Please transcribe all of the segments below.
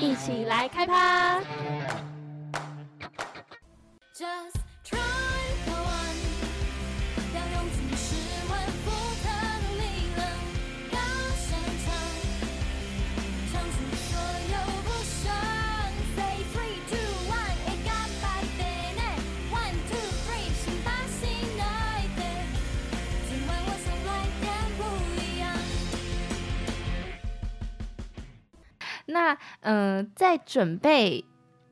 一起来开趴。Just try go on，要用尽十万伏特努力了，高声唱，唱出所有不爽。Say three two one，一个把点内，one two three，先把心来点。今晚我想来点不一样。那嗯、呃在准备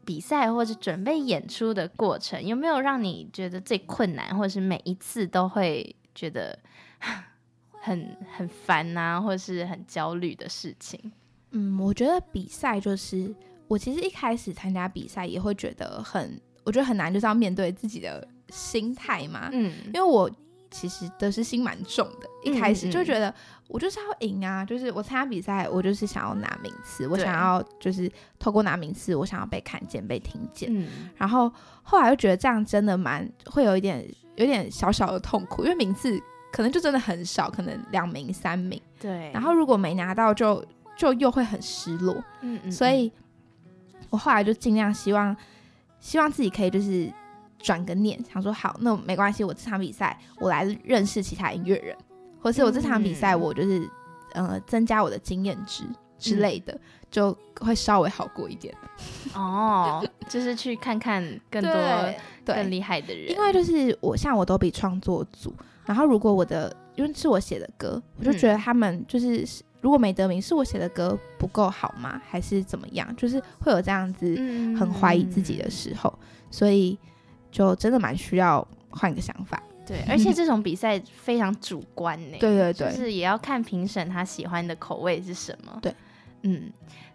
比赛或者准备演出的过程，有没有让你觉得最困难，或者是每一次都会觉得 很很烦呐、或者是很焦虑的事情？嗯，我觉得比赛就是我其实一开始参加比赛也会觉得很，我觉得很难，就是要面对自己的心态嘛。嗯因为我其实得失心蛮重的，一开始就觉得我就是要赢啊，就是我参加比赛，我就是想要拿名次，我想要就是透过拿名次，我想要被看见、被听见。嗯。然后后来又觉得这样真的蛮会有一点有点小小的痛苦，因为名次可能就真的很少，可能两名、三名，对，然后如果没拿到就就又会很失落。嗯嗯，所以我后来就尽量希望，希望自己可以就是转个念，想说好，那没关系，我这场比赛我来认识其他音乐人，或是我这场比赛嗯我就是、呃增加我的经验值之类的，就会稍微好过一点。嗯哦，就是去看看更多对更，厉害的人，因为就是我像我都比创作组，然后如果我的因为是我写的歌，我就觉得他们就是。如果没得名，是我写的歌不够好吗？还是怎么样？就是会有这样子嗯很怀疑自己的时候，所以就真的蛮需要换个想法。对，而且这种比赛非常主观呢。对对对就是也要看评审他喜欢的口味是什么。对，嗯，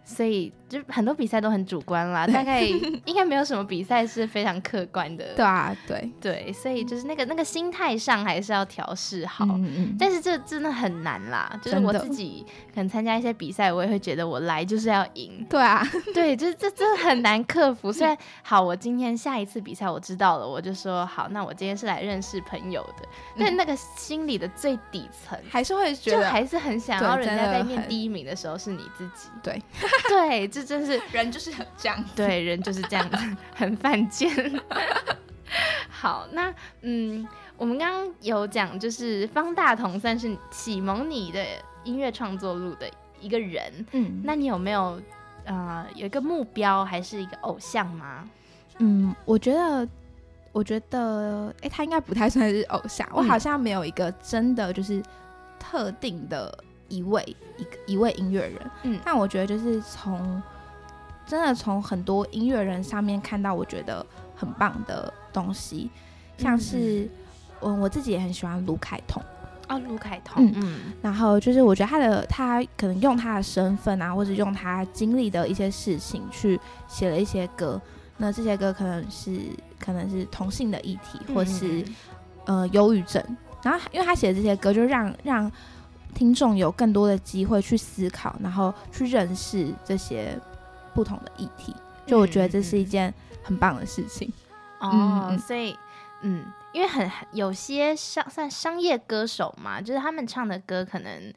所以就很多比赛都很主观啦，大概应该没有什么比赛是非常客观的。对啊，对，对，所以就是那个那个心态上还是要调试好。嗯嗯，但是这真的很难啦，就是我自己可能参加一些比赛，我也会觉得我来就是要赢，对啊，对，就是这真的很难克服。虽然好，我今天下一次比赛我知道了，我就说好，那我今天是来认识朋友的。但那个心里的最底层，还是会觉得就还是很想要人家在念第一名的时候是你自己。对，对，这真是人就是很这样。对人就是这样子，很犯贱。好，那嗯，我们刚刚有讲，就是方大同算是启蒙你的音乐创作路的一个人。嗯，那你有没有呃有一个目标，还是一个偶像吗？嗯，我觉得，我觉得，哎，他应该不太算是偶像，我嗯好像没有一个真的就是特定的一位一个一位音乐人。嗯。但我觉得就是从真的从很多音乐人上面看到我觉得很棒的东西，像是嗯。我自己也很喜欢卢凯彤，哦，卢凯彤，嗯。嗯。然后就是我觉得他的他可能用他的身份啊，或者用他经历的一些事情去写了一些歌，那这些歌可能是可能是同性的议题，或是、呃忧郁症，然后因为他写的这些歌，就让让听众有更多的机会去思考，然后去认识这些不同的议题，就我觉得这是一件很棒的事情。哦，嗯嗯所以嗯，因为很有些商算商业歌手嘛，就是他们唱的歌可能。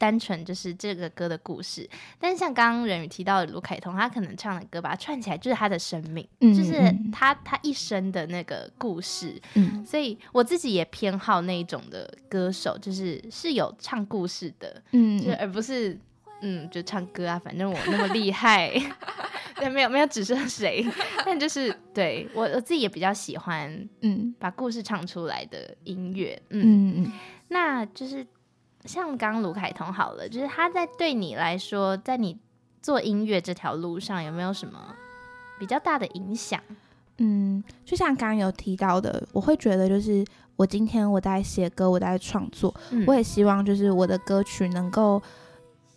单纯就是这个歌的故事，但是像刚刚人宇提到的卢凯彤，他可能唱的歌把它串起来，就是他的生命，嗯就是嗯他他一生的那个故事。嗯。所以我自己也偏好那一种的歌手，就是是有唱故事的，嗯就而不是嗯，就唱歌啊，反正我那么厉害，对，没有没有指涉谁，但就是对我我自己也比较喜欢嗯。把故事唱出来的音乐，嗯，嗯嗯。那就是像刚刚卢凯彤好了，就是他在对你来说，在你做音乐这条路上有没有什么比较大的影响？嗯，就像刚刚有提到的，我会觉得就是我今天我在写歌，我在创作，嗯我也希望就是我的歌曲能够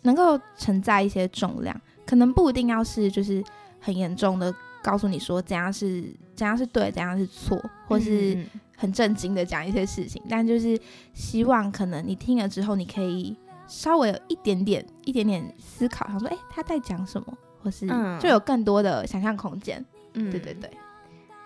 能够承载一些重量，可能不一定要是就是很严重的告诉你说怎样是怎样是对，怎样是错，或是嗯很震惊的讲一些事情，但就是希望可能你听了之后，你可以稍微有一点点一点点思考，想说，哎、他在讲什么，或是嗯。就有更多的想象空间。嗯。对对对，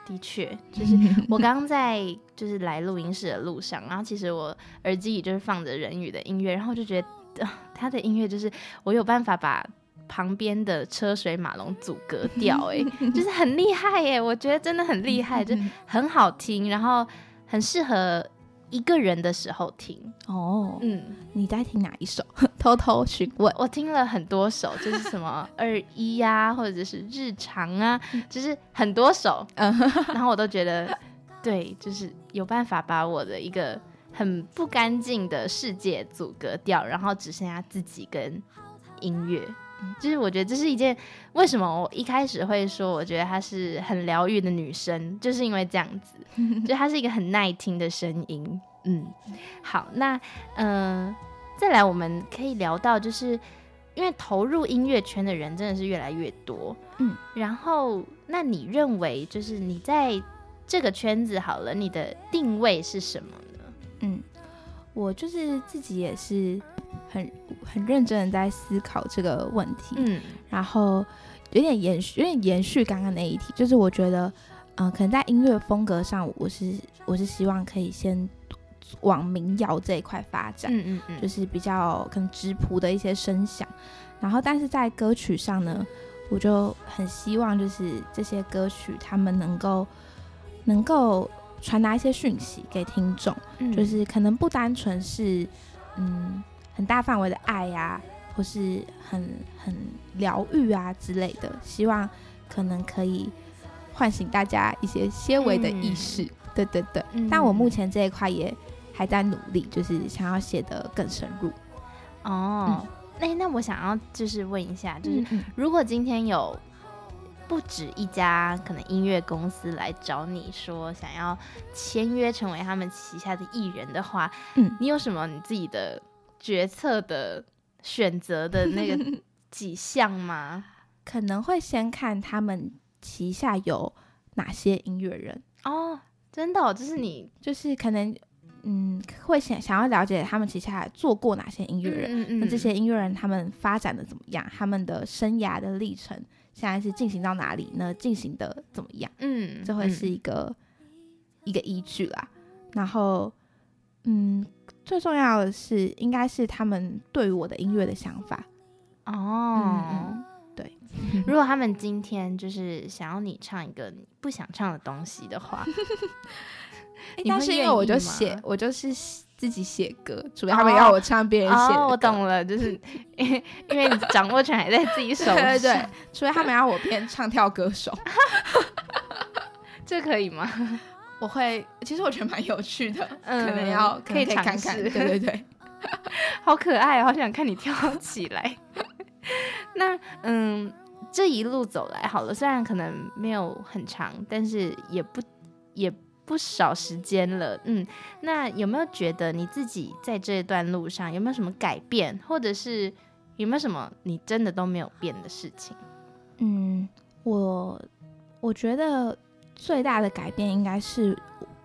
的确，就是我刚刚在就是来录音室的路上，然后其实我耳机里就是放着人语的音乐，然后就觉得、呃、他的音乐就是我有办法把旁边的车水马龙阻隔掉，哎，就是很厉害耶！我觉得真的很厉害，就很好听，然后很适合一个人的时候听。哦，嗯，你在听哪一首？偷偷询问。我听了很多首，就是什么 二一呀，或者是日常啊，就是很多首，嗯，然后我都觉得，对，就是有办法把我的一个很不干净的世界阻隔掉，然后只剩下自己跟音乐。就是我觉得这是一件为什么我一开始会说，我觉得她是很疗愈的女生，就是因为这样子，就她是一个很耐听的声音。嗯，好，那嗯、呃再来我们可以聊到，就是因为投入音乐圈的人真的是越来越多，嗯，然后那你认为就是你在这个圈子好了，你的定位是什么呢？嗯，我就是自己也是很很认真的在思考这个问题，嗯然后有点延续，有点延续刚刚那一题，就是我觉得，嗯、可能在音乐风格上，我是我是希望可以先往民谣这一块发展，嗯嗯嗯，就是比较可能质朴的一些声响，然后但是在歌曲上呢，我就很希望就是这些歌曲他们能够能够传达一些讯息给听众。嗯就是可能不单纯是嗯很大范围的爱呀、或是很很疗愈啊之类的，希望可能可以唤醒大家一些些微的意识。对对对，嗯但我目前这一块也还在努力，就是想要写得更深入。哦，那、那我想要就是问一下，就是嗯如果今天有不止一家可能音乐公司来找你说想要签约成为他们旗下的艺人的话，嗯你有什么你自己的决策的选择的那个 几项吗？可能会先看他们旗下有哪些音乐人，哦，真的、哦，就是你就是可能嗯会想想要了解他们旗下做过哪些音乐人。嗯嗯那这些音乐人他们发展的怎么样？他们的生涯的历程现在是进行到哪里呢？进行的怎么样？嗯，这会是一个、一个依据啦。然后，嗯，最重要的是，应该是他们对于我的音乐的想法。嗯哦。嗯对。如果他们今天就是想要你唱一个你不想唱的东西的话，但是因为我就写，我就是自己写歌，除非他们要我唱别人写的、哦，我懂了，就是 因为因为你掌握权还在自己手上，对对对，除非他们要我变唱跳歌手，这可以吗？我会。其实我觉得蛮有趣的，嗯可能要可以可能可以看看。尝试对对对。好可爱哦，好想看你跳起来。那嗯，这一路走来好了，虽然可能没有很长，但是也不也不少时间了。嗯，那有没有觉得你自己在这段路上有没有什么改变，或者是有没有什么你真的都没有变的事情？嗯，我我觉得最大的改变应该是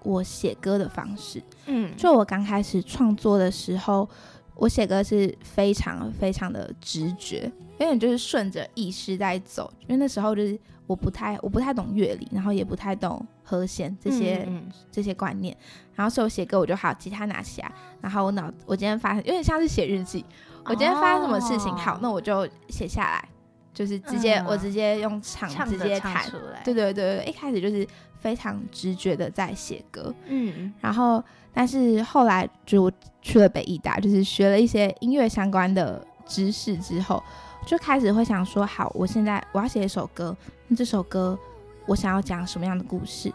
我写歌的方式。嗯，就我刚开始创作的时候，我写歌是非常非常的直觉，有点就是顺着意识在走。因为那时候就是我不太我不太懂乐理，然后也不太懂和弦这些、嗯这些观念，然后所以我写歌我就好吉他拿起来，然后我脑我今天发生有点像是写日记，我今天发生什么事情，哦。好，那我就写下来，就是直接、嗯我直接用唱唱直接弹，出来，对对对对，一开始就是非常直觉的在写歌，嗯然后但是后来就去了北艺大，就是学了一些音乐相关的知识之后，就开始会想说，好，我现在我要写一首歌，那这首歌我想要讲什么样的故事？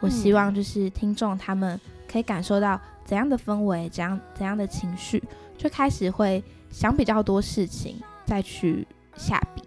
我希望就是听众他们可以感受到怎样的氛围，怎样怎样的情绪，就开始会想比较多事情，再去下笔。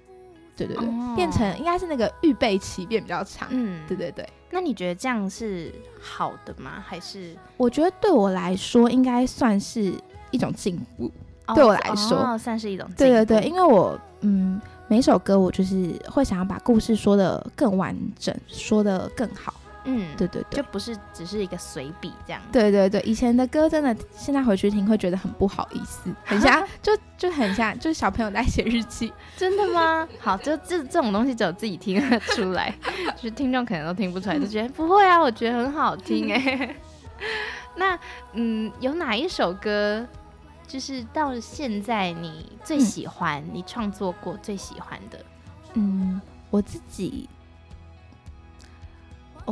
对对对，哦变成应该是那个预备期变比较长。嗯，对对对，那你觉得这样是好的吗？还是我觉得对我来说应该算是一种进步。对我来说哦、算是一种对对对，因为我嗯，每首歌我就是会想要把故事说的更完整，说的更好。嗯，对对对就。不是只是一个随笔这样。对对对，以前的歌真的，现在回去听会觉得很不好意思，很像就就很像就是小朋友在写日记。真的吗？好，就这这种东西只有自己听得出来，就是听众可能都听不出来，就觉得不会啊，我觉得很好听哎。那嗯，有哪一首歌就是到现在你最喜欢、你创作过最喜欢的？嗯，我自己，哦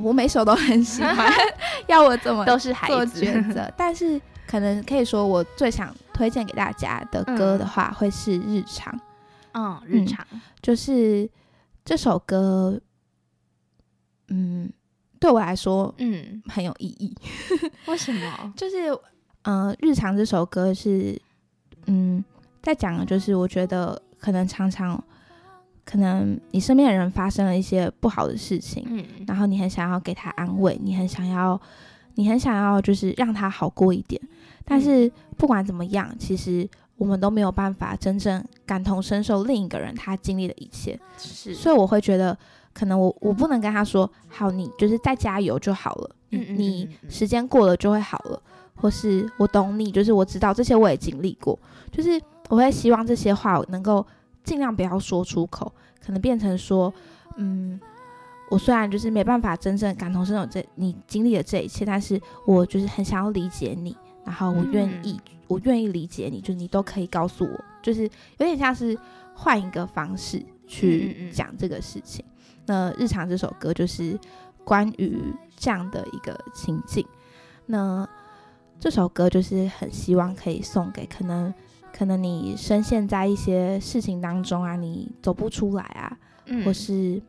我每首都很喜欢，要我怎么都是孩做子抉择？但是可能可以说，我最想推荐给大家的歌的话，会是《日常》，嗯，日常，就是这首歌，嗯，对我来说嗯，很有意义。为什么？就是，嗯、日常这首歌是，嗯，在讲的就是，我觉得可能常常，可能你身边的人发生了一些不好的事情，嗯。然后你很想要给他安慰，你很想要，你很想要就是让他好过一点，但是不管怎么样，其实我们都没有办法真正感同身受另一个人他经历的一切，是，所以我会觉得，可能我我不能跟他说，好，你就是再加油就好了，你嗯嗯你时间过了就会好了，或是我懂你，就是我知道这些我也经历过，就是我会希望这些话能够尽量不要说出口，可能变成说，嗯，我虽然就是没办法真正感同身受这你经历的这一切，但是我就是很想要理解你，然后我愿意，我愿意理解你，就是你都可以告诉我，就是有点像是换一个方式去嗯讲这个事情。那日常这首歌就是关于这样的一个情境。那这首歌就是很希望可以送给可能可能你深陷在一些事情当中啊，你走不出来啊，嗯。或是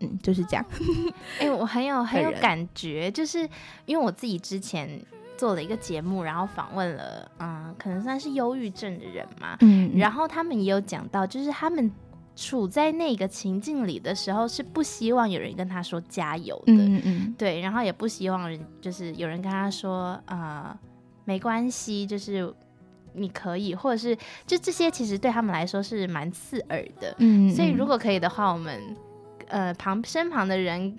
嗯就是这样。哎、我很有很有感觉，就是因为我自己之前做了一个节目，然后访问了，嗯，可能算是忧郁症的人嘛，嗯然后他们也有讲到，就是他们处在那个情境里的时候，是不希望有人跟他说加油的，嗯嗯。对，然后也不希望人就是有人跟他说，呃，没关系，就是你可以，或者是就这些，其实对他们来说是蛮刺耳的。嗯所以如果可以的话，我们呃旁身旁的人，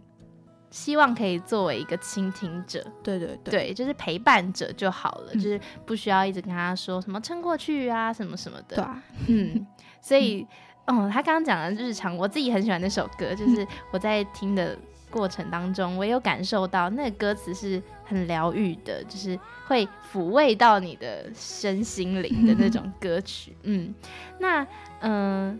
希望可以作为一个倾听者，对对对。对，就是陪伴者就好了，嗯。就是不需要一直跟他说什么撑过去啊，什么什么的。对啊，嗯，所以，哦，他刚刚讲的日常，我自己很喜欢那首歌，就是我在听的过程当中，我有感受到那个歌词是很疗愈的，就是会抚慰到你的身心灵的那种歌曲。嗯，那嗯、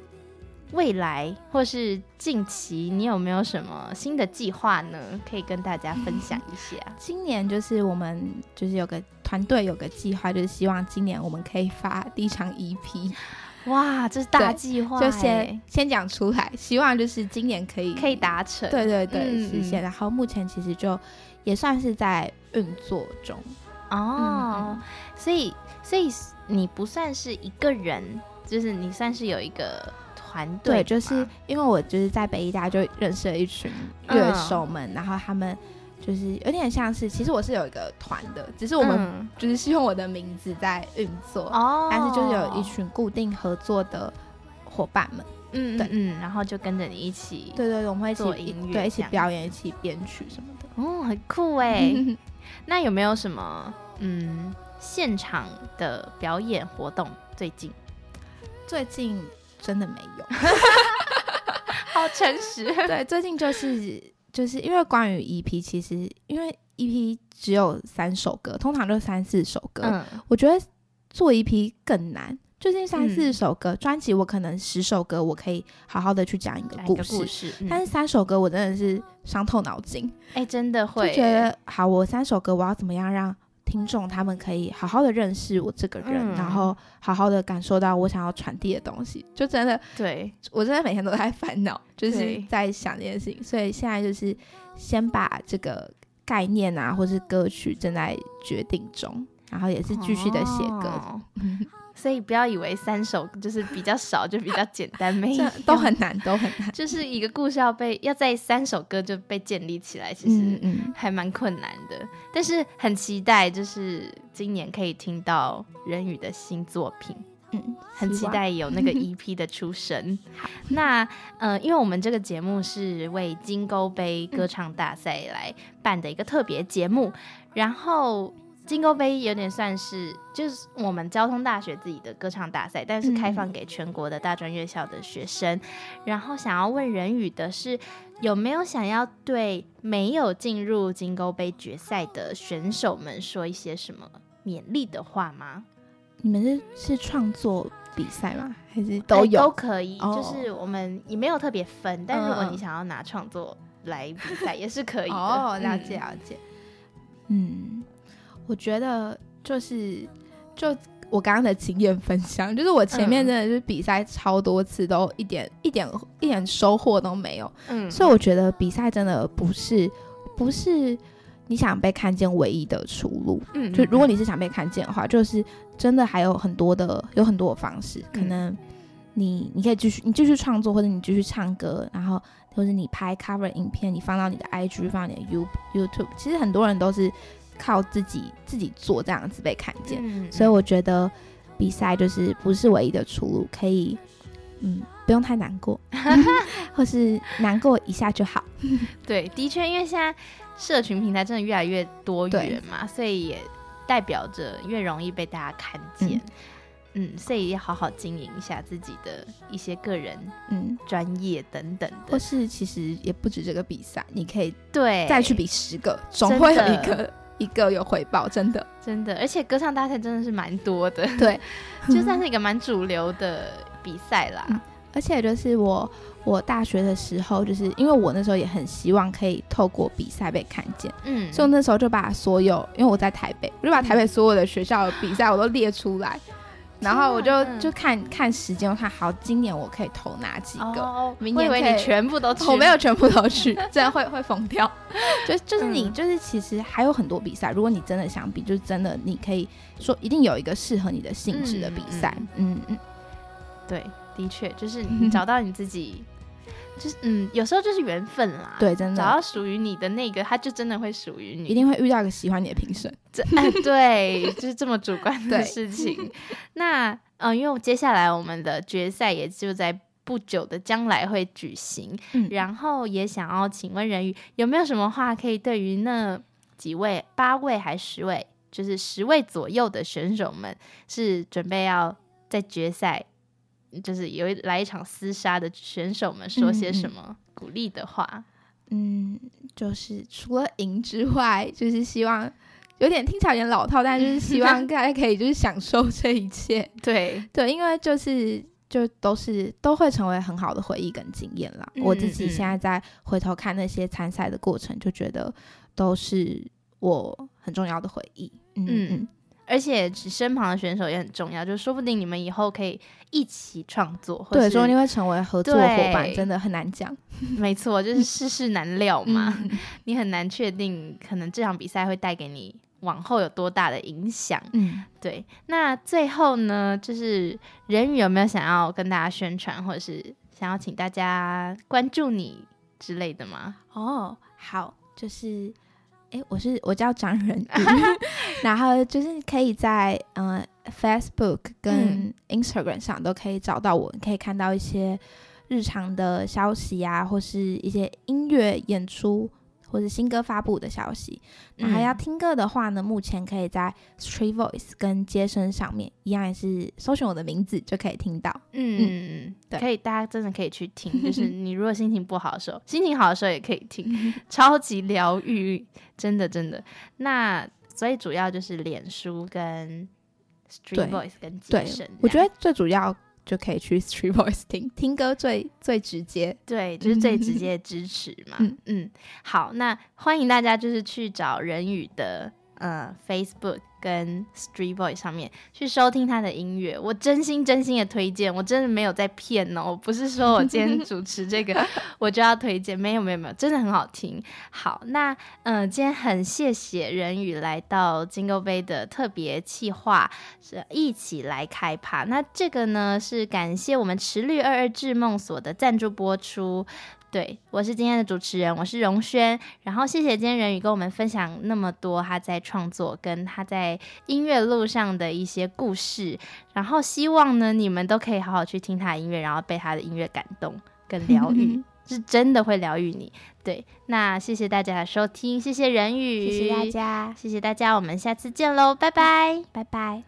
未来或是近期，你有没有什么新的计划呢？可以跟大家分享一下。今年就是我们就是有个团队有个计划，就是希望今年我们可以发第一场 EP，哇，这是大计划就欸，先先讲出来，希望就是今年可以可以达成。对对对嗯实现。然后目前其实就也算是在运作中，哦，所以所以你不算是一个人，就是你算是有一个团队对，就是因为我就是在北医大就认识了一群乐手们，然后他们就是有点像是，其实我是有一个团的，只是我们嗯就是是用我的名字在运作，哦，但是就是有一群固定合作的伙伴们，嗯嗯嗯，然后就跟着你一起，对对对，我们会一起做音乐对一起表演，一起编曲什么的。哦，很酷哎。那有没有什么嗯现场的表演活动？最近最近真的没有，好诚实，对，最近就是就是因为关于 EP，其实因为 EP 只有三首歌，通常就三四首歌，嗯。我觉得做 EP 更难。就是三四嗯。首歌，专辑我可能十首歌，我可以好好的去讲一个故事，故事，嗯。但是三首歌我真的是伤透脑筋，哎，真的就会觉得好，我三首歌我要怎么样让听众他们可以好好的认识我这个人，嗯。然后好好的感受到我想要传递的东西，就真的对，我真的每天都在烦恼，就是在想这件事情，所以现在就是先把这个概念啊，或是歌曲正在决定中，然后也是继续的写歌，哦 所以不要以为三首就是比较少就比较简单，没有 都很难，都很难。就是一个故事要被要在三首歌就被建立起来，其嗯实嗯，还蛮困难的。但是很期待，就是今年可以听到人宇的新作品。嗯，很期。待有那个 EP 的出生。那呃，因为我们这个节目是为金钩杯歌唱大赛来办的一个特别节目，然后金钩杯有点算是就是我们交通大学自己的歌唱大赛，但是开放给全国的大专院校的学生。然后想要问人宇的是，有没有想要对没有进入金钩杯决赛的选手们说一些什么勉励的话吗？你们是是创作比赛吗？还是哎都有？都可以，哦就是我们也没有特别分，但如果嗯你想要拿创作来比赛也是可以的。哦，了嗯解了解。嗯，我觉得就是就我刚刚的经验分享，就是我前面嗯。真的是比赛超多次，都一点一点一点收获都没有，嗯，所以我觉得比赛真的不是不是你想被看见唯一的出路。嗯。就如果你是想被看见的话，就是真的还有很多的有很多的方式，可嗯。能你你可以继续你继续创作，或者你继续唱歌，然后或者你拍 cover 影片，你放到你的 IG，放到你的 You YouTube，其实很多人都是靠自己自己做这样子被看见，嗯所以我觉得比赛就是不是唯一的出路，可以嗯不用太难过，或是难过一下就好。对，的确，因为现在社群平台真的越来越多元嘛，所以也代表着越容易被大家看见。嗯所以要好好经营一下自己的一些个人嗯，专业等等或。是其实也不止这个比赛，你可以对，再去比十个，总会有一个一个有回报，真的。真的，而且歌唱大赛真的是蛮多的，对，就算是一个蛮主流的比赛啦。嗯而且就是我我大学的时候，就是因为我那时候也很希望可以透过比赛被看见，嗯，所以那时候就把所有，因为我在台北，我就把台北所有的学校的比赛我都列出来，然后我就就看看时间，我看好今年我可以投哪几个。哦，明年可以以为你全部都去，我没有全部都去，这样会会疯掉。就就是你，嗯就是其实还有很多比赛，如果你真的想比，就是真的你可以说一定有一个适合你的性质的比赛。嗯嗯对，的确就是你 找到你自己，就是嗯，有时候就是缘分啦。对，真的找到属于你的那个，他就真的会属于你。一定会遇到一个喜欢你的评审。这哎，对，就是这么主观的事情。那呃，因为接下来我们的决赛也就在不久的将来会举行，嗯然后也想要请问人鱼有没有什么话可以对于那几位八位还十位，就是十位左右的选手们，是准备要在决赛，就是有一来一场厮杀的选手们说些什么鼓励的话？嗯，就是除了赢之外，就是希望有点听起来有点老套，但就是希望 大家可以就是享受这一切。对，对，因为就是就都是都会成为很好的回忆跟经验啦。我自己嗯现在在回头看那些参赛的过程，就觉得都是我很重要的回忆。嗯嗯嗯，而且身旁的选手也很重要，就说不定你们以后可以一起创作，或对，说不定会成为合作伙伴，真的很难讲没错，就是世事难料嘛，嗯 你很难确定可能这场比赛会带给你往后有多大的影响。嗯，对，那最后呢，就是人宇有没有想要跟大家宣传，或者是想要请大家关注你之类的吗？哦，好，就是。诶，我是我叫张仁宇，然后就是可以在呃 Facebook 跟 Instagram 上都可以找到我，你可以看到一些日常的消息啊，或是一些音乐演出或是新歌发布的消息。那还要嗯听歌的话呢，目前可以在 Street Voice 跟街声上面一样，也是搜寻我的名字就可以听到。嗯，嗯对可以，大家真的可以去听。就是 你如果心情不好的时候，心情好的时候也可以听，超级疗愈，真的真的。那所以主要就是脸书跟 Street Voice 跟对接生，我觉得最主要就可以去 Street Voice 听听歌最最直接。对，就是最直接的支持嘛。嗯嗯好，那欢迎大家就是去找人语的呃 Facebook 跟 Street Voice 上面去收听他的音乐。我真心真心的推荐，我真的没有在骗哦，我不是说我今天 主持这个我就要推荐，没有没有没有，真的很好听。好，那嗯、呃今天很谢谢人宇来到金钩杯的特别企划，是一起来开趴。那这个呢是感谢我们池绿二二智梦所的赞助播出。对，我是今天的主持人，我是荣轩。然后谢谢今天人宇跟我们分享那么多他在创作跟他在音乐路上的一些故事。然后希望呢你们都可以好好去听他的音乐，然后被他的音乐感动跟疗愈，是真的会疗愈你。对，那谢谢大家的收听，谢谢人宇，谢谢大，家，谢谢大家，我们下次见喽，拜拜。拜拜。